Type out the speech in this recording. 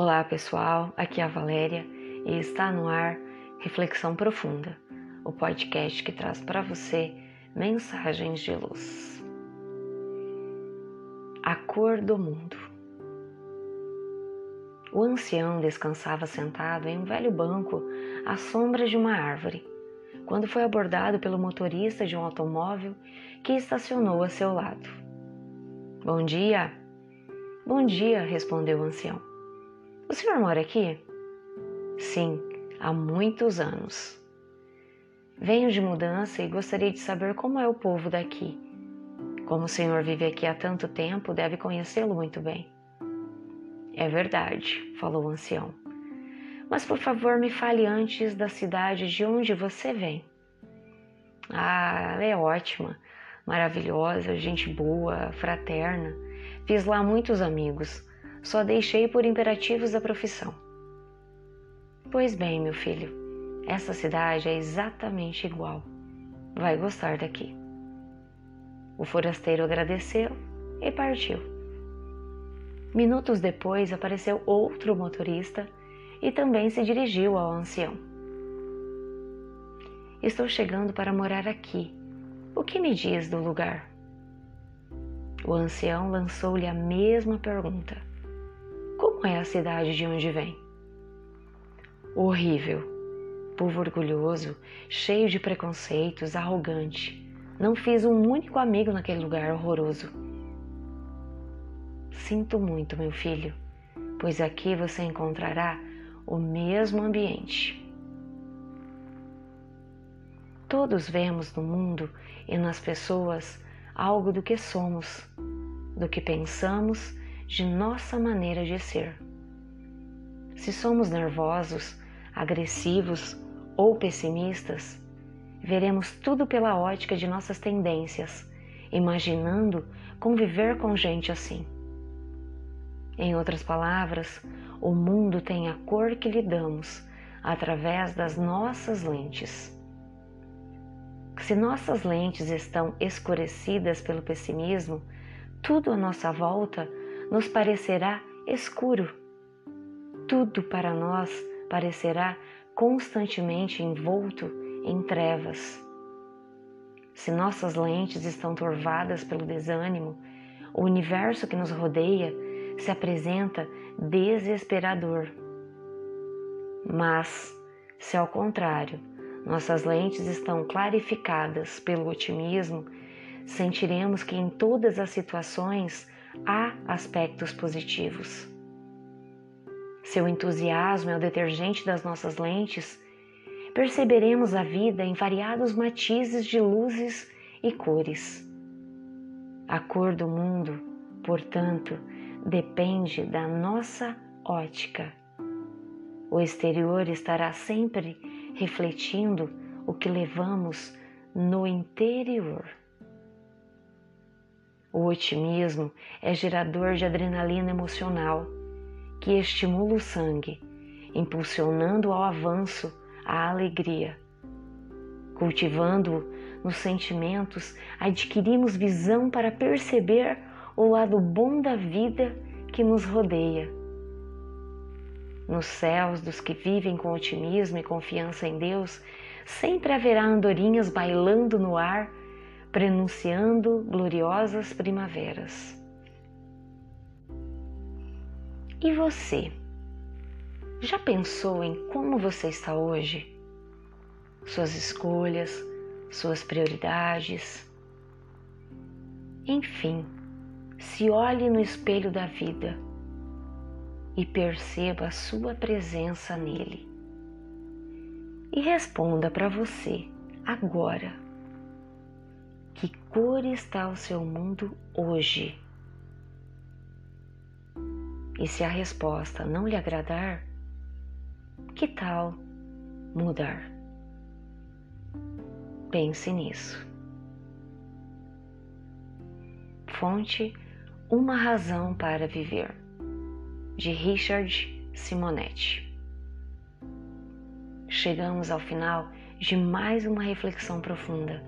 Olá pessoal, aqui é a Valéria e está no ar Reflexão Profunda, o podcast que traz para você mensagens de luz. A cor do mundo. O ancião descansava sentado em um velho banco à sombra de uma árvore, quando foi abordado pelo motorista de um automóvel que estacionou a seu lado. Bom dia! Bom dia, respondeu o ancião. O senhor mora aqui? Sim, há muitos anos. Venho de mudança e gostaria de saber como é o povo daqui. Como o senhor vive aqui há tanto tempo, deve conhecê-lo muito bem. É verdade, falou o ancião. Mas por favor, me fale antes da cidade de onde você vem. Ah, ela é ótima, maravilhosa, gente boa, fraterna. Fiz lá muitos amigos. Só deixei por imperativos da profissão. Pois bem, meu filho, essa cidade é exatamente igual. Vai gostar daqui. O forasteiro agradeceu e partiu. Minutos depois apareceu outro motorista e também se dirigiu ao ancião. Estou chegando para morar aqui. O que me diz do lugar? O ancião lançou-lhe a mesma pergunta. É a cidade de onde vem? Horrível. Povo orgulhoso, cheio de preconceitos, arrogante. Não fiz um único amigo naquele lugar horroroso. Sinto muito, meu filho, pois aqui você encontrará o mesmo ambiente. Todos vemos no mundo e nas pessoas algo do que somos, do que pensamos, de nossa maneira de ser. Se somos nervosos, agressivos ou pessimistas, veremos tudo pela ótica de nossas tendências, imaginando conviver com gente assim. Em outras palavras, o mundo tem a cor que lhe damos através das nossas lentes. Se nossas lentes estão escurecidas pelo pessimismo, tudo à nossa volta nos parecerá escuro. Tudo para nós parecerá constantemente envolto em trevas. Se nossas lentes estão turvadas pelo desânimo, o universo que nos rodeia se apresenta desesperador. Mas, se ao contrário, nossas lentes estão clarificadas pelo otimismo, sentiremos que em todas as situações há aspectos positivos. Seu entusiasmo é o detergente das nossas lentes, perceberemos a vida em variados matizes de luzes e cores. A cor do mundo, portanto, depende da nossa ótica. O exterior estará sempre refletindo o que levamos no interior. O otimismo é gerador de adrenalina emocional que estimula o sangue, impulsionando ao avanço a alegria. Cultivando nos sentimentos, adquirimos visão para perceber o lado bom da vida que nos rodeia nos céus dos que vivem com otimismo e confiança em Deus, sempre haverá andorinhas bailando no ar, prenunciando gloriosas primaveras. E você? Já pensou em como você está hoje? Suas escolhas, suas prioridades? Enfim, se olhe no espelho da vida e perceba a sua presença nele. E responda para você agora: que cor está o seu mundo hoje? E se a resposta não lhe agradar, que tal mudar? Pense nisso. Fonte Uma Razão para Viver de Richard Simonetti. Chegamos ao final de mais uma reflexão profunda.